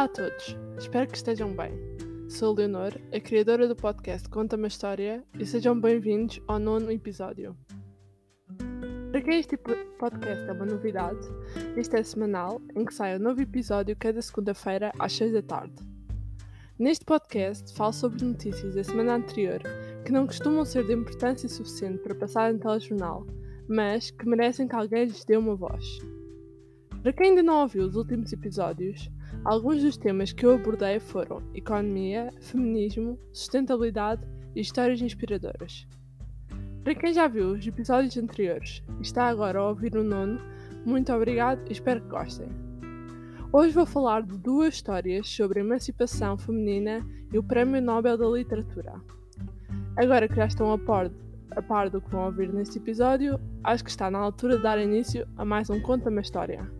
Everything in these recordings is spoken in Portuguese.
Olá a todos, espero que estejam bem. Sou a Leonor, a criadora do podcast Conta uma História e sejam bem-vindos ao nono episódio. Para quem este podcast é uma novidade, este é semanal em que sai um novo episódio cada segunda-feira às 6 da tarde. Neste podcast falo sobre notícias da semana anterior que não costumam ser de importância suficiente para passar no telejornal, mas que merecem que alguém lhes dê uma voz. Para quem ainda não ouviu os últimos episódios, alguns dos temas que eu abordei foram economia, feminismo, sustentabilidade e histórias inspiradoras. Para quem já viu os episódios anteriores e está agora a ouvir o nono, muito obrigado e espero que gostem. Hoje vou falar de duas histórias sobre a emancipação feminina e o Prémio Nobel da Literatura. Agora que já estão a par, a par do que vão ouvir neste episódio, acho que está na altura de dar início a mais um Conta-me História.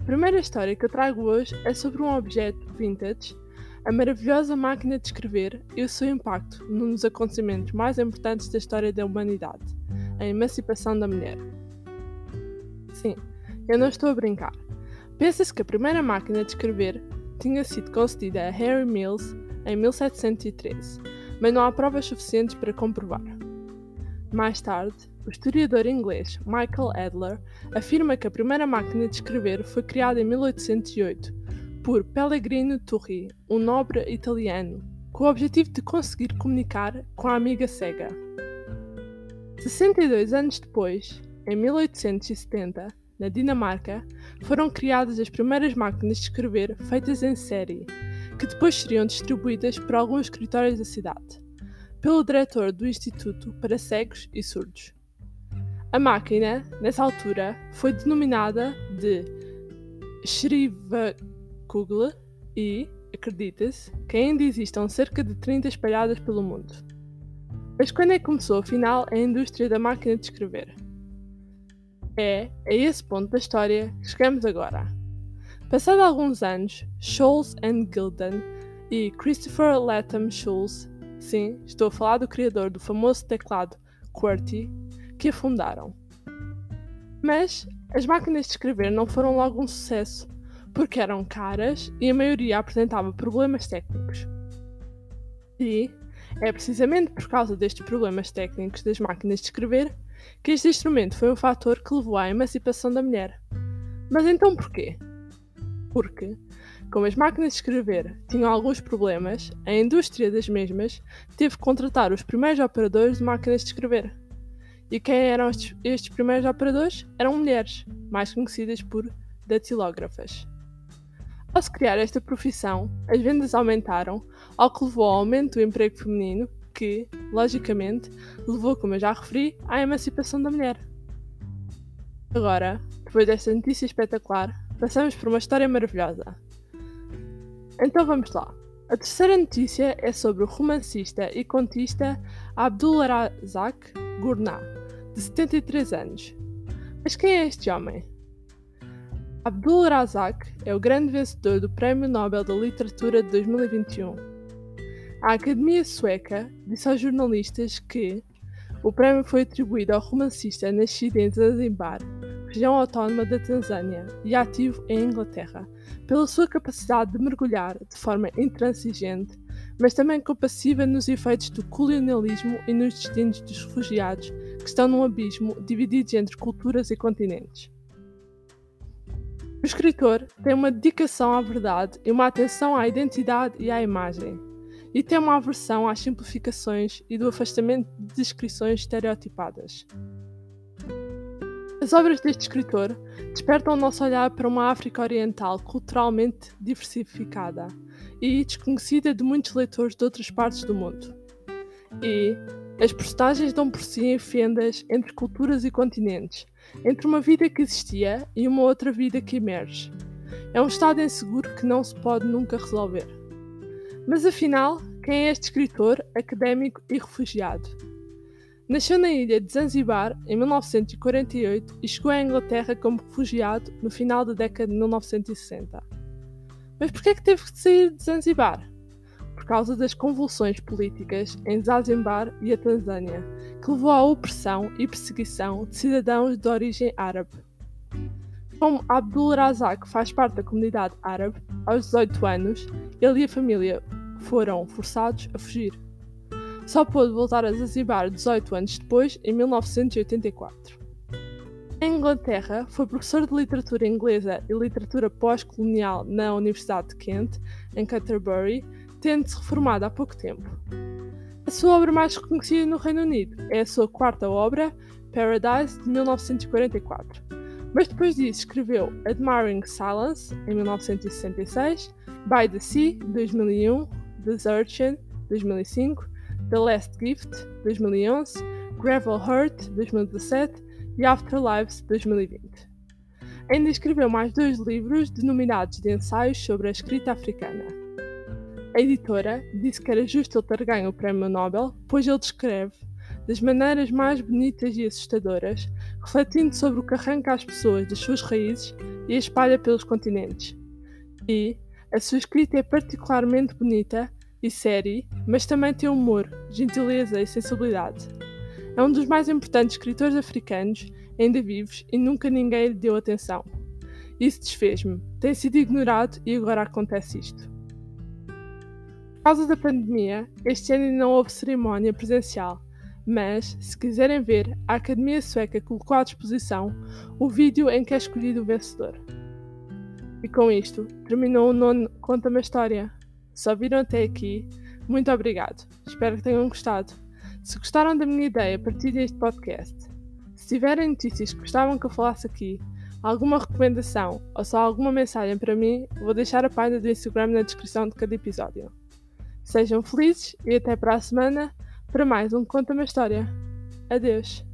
A primeira história que eu trago hoje é sobre um objeto vintage, a maravilhosa máquina de escrever e o seu impacto num dos acontecimentos mais importantes da história da humanidade, a emancipação da mulher. Sim, eu não estou a brincar. Pensa-se que a primeira máquina de escrever tinha sido concedida a Harry Mills em 1713, mas não há provas suficientes para comprovar. Mais tarde, o historiador inglês Michael Adler afirma que a primeira máquina de escrever foi criada em 1808 por Pellegrino Turri, um nobre italiano, com o objetivo de conseguir comunicar com a amiga cega. 62 anos depois, em 1870, na Dinamarca, foram criadas as primeiras máquinas de escrever feitas em série, que depois seriam distribuídas por alguns escritórios da cidade pelo diretor do Instituto para Cegos e Surdos. A máquina, nessa altura, foi denominada de Schriftkugel e, acredita-se, que ainda existam cerca de 30 espalhadas pelo mundo. Mas quando é que começou, afinal, a indústria da máquina de escrever? É a esse ponto da história que chegamos agora. Passado alguns anos, Scholz and Gilden e Christopher Latham Schulz Sim, estou a falar do criador do famoso teclado QWERTY, que a fundaram. Mas as máquinas de escrever não foram logo um sucesso, porque eram caras e a maioria apresentava problemas técnicos. E é precisamente por causa destes problemas técnicos das máquinas de escrever que este instrumento foi um fator que levou à emancipação da mulher. Mas então porquê? Porque como as máquinas de escrever tinham alguns problemas, a indústria das mesmas teve que contratar os primeiros operadores de máquinas de escrever. E quem eram estes, estes primeiros operadores? Eram mulheres, mais conhecidas por datilógrafas. Ao se criar esta profissão, as vendas aumentaram, ao que levou ao aumento do emprego feminino, que, logicamente, levou, como eu já referi, à emancipação da mulher. Agora, depois desta notícia espetacular, passamos por uma história maravilhosa. Então vamos lá. A terceira notícia é sobre o romancista e contista Abdulrazak Gurnah, de 73 anos. Mas quem é este homem? Abdulrazak é o grande vencedor do Prémio Nobel da Literatura de 2021. A Academia Sueca disse aos jornalistas que o prémio foi atribuído ao romancista nascido em Zanzibar, região autónoma da Tanzânia e ativo em Inglaterra, pela sua capacidade de mergulhar de forma intransigente, mas também compassiva nos efeitos do colonialismo e nos destinos dos refugiados que estão num abismo divididos entre culturas e continentes. O escritor tem uma dedicação à verdade e uma atenção à identidade e à imagem, e tem uma aversão às simplificações e do afastamento de descrições estereotipadas. As obras deste escritor despertam o nosso olhar para uma África Oriental culturalmente diversificada e desconhecida de muitos leitores de outras partes do mundo. E as personagens dão por si em fendas entre culturas e continentes, entre uma vida que existia e uma outra vida que emerge. É um estado inseguro que não se pode nunca resolver. Mas afinal, quem é este escritor, académico e refugiado? Nasceu na ilha de Zanzibar em 1948 e chegou à Inglaterra como refugiado no final da década de 1960. Mas por que é que teve que sair de Zanzibar? Por causa das convulsões políticas em Zanzibar e a Tanzânia, que levou à opressão e perseguição de cidadãos de origem árabe. Como Abdul Razak faz parte da comunidade árabe, aos 18 anos, ele e a família foram forçados a fugir. Só pôde voltar a Zanzibar 18 anos depois, em 1984. Em Inglaterra, foi professor de literatura inglesa e literatura pós-colonial na Universidade de Kent, em Canterbury, tendo-se reformado há pouco tempo. A sua obra mais reconhecida no Reino Unido é a sua quarta obra, Paradise, de 1944. Mas depois disso escreveu Admiring Silence, em 1966, By the Sea, 2001, Desertion, 2005, The Last Gift, 2011, Gravel Heart, 2017 e Afterlives, 2020. Ainda escreveu mais dois livros denominados de ensaios sobre a escrita africana. A editora disse que era justo ele ter ganho o Prémio Nobel, pois ele descreve, das maneiras mais bonitas e assustadoras, refletindo sobre o que arranca as pessoas das suas raízes e espalha pelos continentes. E a sua escrita é particularmente bonita e séria, mas também tem humor, gentileza e sensibilidade. É um dos mais importantes escritores africanos ainda vivos e nunca ninguém lhe deu atenção. Isso desfez-me, tem sido ignorado e agora acontece isto. Por causa da pandemia, este ano não houve cerimónia presencial, mas, se quiserem ver, a Academia Sueca colocou à disposição o vídeo em que é escolhido o vencedor. E com isto, terminou o nono Conta-me a História. Se ouviram até aqui, muito obrigado. Espero que tenham gostado. Se gostaram da minha ideia, partilhem este podcast. Se tiverem notícias que gostavam que eu falasse aqui, alguma recomendação ou só alguma mensagem para mim, vou deixar a página do Instagram na descrição de cada episódio. Sejam felizes e até para a semana para mais um Conta-me História. Adeus!